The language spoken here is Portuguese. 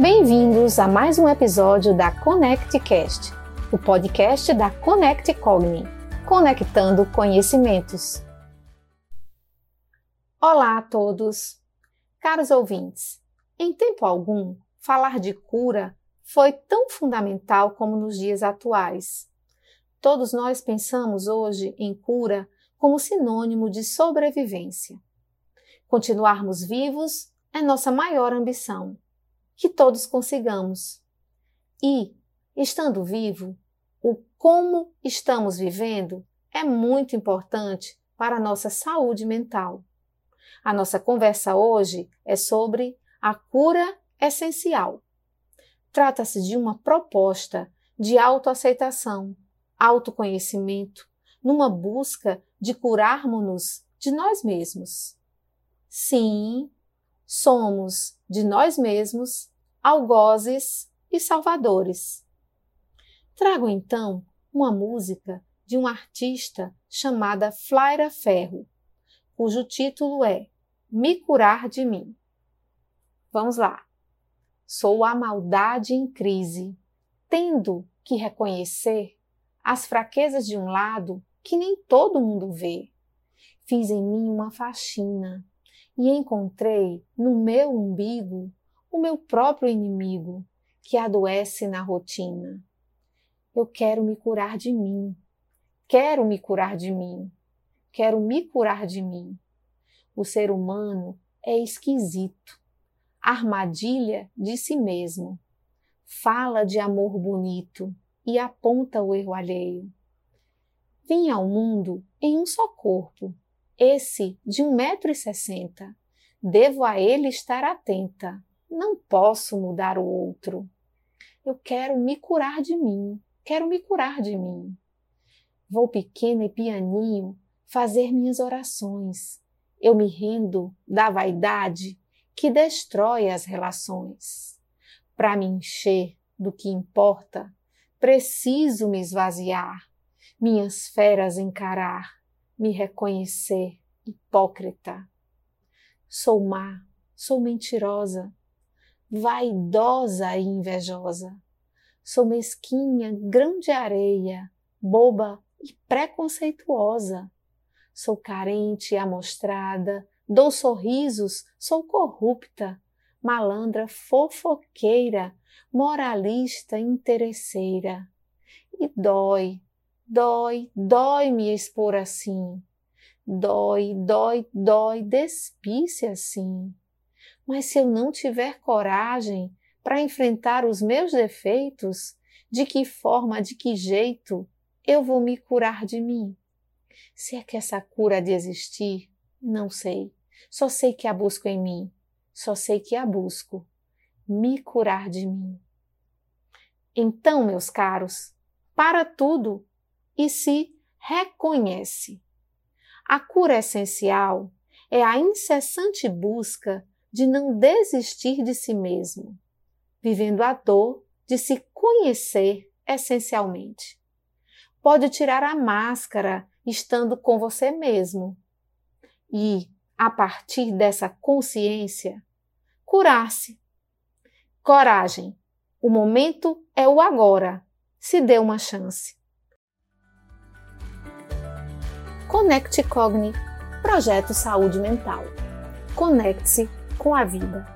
Bem-vindos a mais um episódio da ConnectCast, o podcast da Connect Cogni, conectando conhecimentos. Olá a todos! Caros ouvintes, em tempo algum, falar de cura foi tão fundamental como nos dias atuais. Todos nós pensamos hoje em cura como sinônimo de sobrevivência. Continuarmos vivos é nossa maior ambição que todos consigamos. E, estando vivo, o como estamos vivendo é muito importante para a nossa saúde mental. A nossa conversa hoje é sobre a cura essencial. Trata-se de uma proposta de autoaceitação, autoconhecimento, numa busca de curarmos-nos de nós mesmos. Sim, somos de nós mesmos algozes e salvadores. Trago então uma música de um artista chamada Flaira Ferro, cujo título é Me Curar de Mim. Vamos lá. Sou a maldade em crise, tendo que reconhecer as fraquezas de um lado que nem todo mundo vê. Fiz em mim uma faxina e encontrei no meu umbigo o meu próprio inimigo que adoece na rotina. Eu quero me curar de mim. Quero me curar de mim. Quero me curar de mim. O ser humano é esquisito. Armadilha de si mesmo. Fala de amor bonito e aponta o erro alheio. Vim ao mundo em um só corpo, esse de um metro e sessenta. Devo a ele estar atenta. Não posso mudar o outro. Eu quero me curar de mim. Quero me curar de mim. Vou pequena e pianinho fazer minhas orações. Eu me rendo da vaidade que destrói as relações. Para me encher do que importa, preciso me esvaziar, minhas feras encarar me reconhecer hipócrita. Sou má, sou mentirosa, vaidosa e invejosa. Sou mesquinha, grande areia, boba e preconceituosa. Sou carente e amostrada, dou sorrisos, sou corrupta, malandra fofoqueira, moralista interesseira. E dói, Dói, dói me expor assim. Dói, dói, dói despisse assim. Mas se eu não tiver coragem para enfrentar os meus defeitos, de que forma, de que jeito eu vou me curar de mim? Se é que essa cura de existir, não sei. Só sei que a busco em mim. Só sei que a busco. Me curar de mim. Então, meus caros, para tudo e se reconhece. A cura essencial é a incessante busca de não desistir de si mesmo, vivendo a dor de se conhecer essencialmente. Pode tirar a máscara estando com você mesmo e, a partir dessa consciência, curar-se. Coragem. O momento é o agora. Se dê uma chance. Conecte Cogni, projeto Saúde Mental. Conecte-se com a vida.